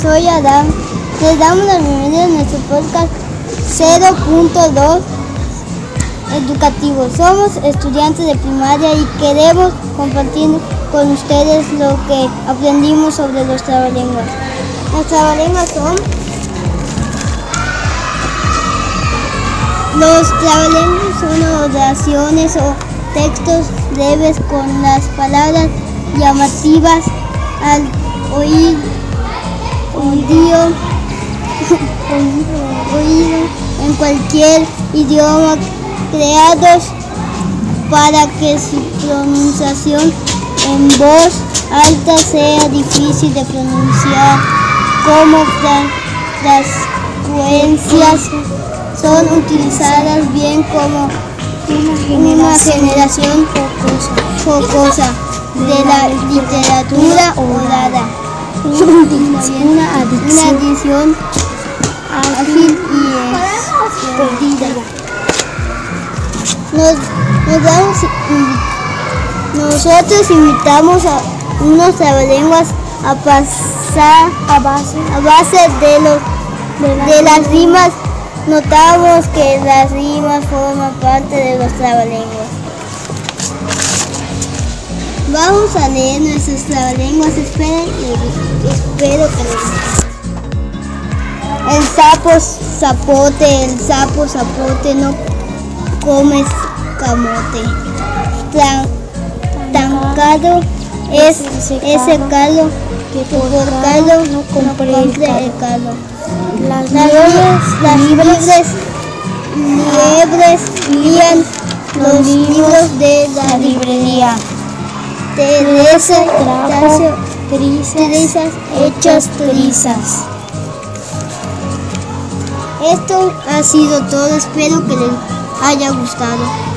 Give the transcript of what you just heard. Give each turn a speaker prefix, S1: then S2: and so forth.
S1: soy Adam. Les damos la bienvenida a nuestro podcast 0.2 educativo. Somos estudiantes de primaria y queremos compartir con ustedes lo que aprendimos sobre los trabalenguas. Los trabalenguas son Los trabalenguas son oraciones o textos breves con las palabras llamativas al oír, oído, oído en cualquier idioma creados para que su pronunciación en voz alta sea difícil de pronunciar como las frecuencias son utilizadas bien como una generación jocosa de la literatura oral. Una adición ágil y perdida. Nos, nos nosotros invitamos a unos trabalenguas a pasar a base, a base de, los, de las rimas Notamos que las rimas forman parte de los trabalenguas. Vamos a leer nuestras trabalenguas. Esperen y espero que El sapo zapote, el sapo zapote no come camote. tancado es ese caldo que por caldo no compre el caldo. Las liebres, las liebres, liebres lían los libros de la librería. Teresa trajo trizas hechas trizas. Esto ha sido todo, espero que les haya gustado.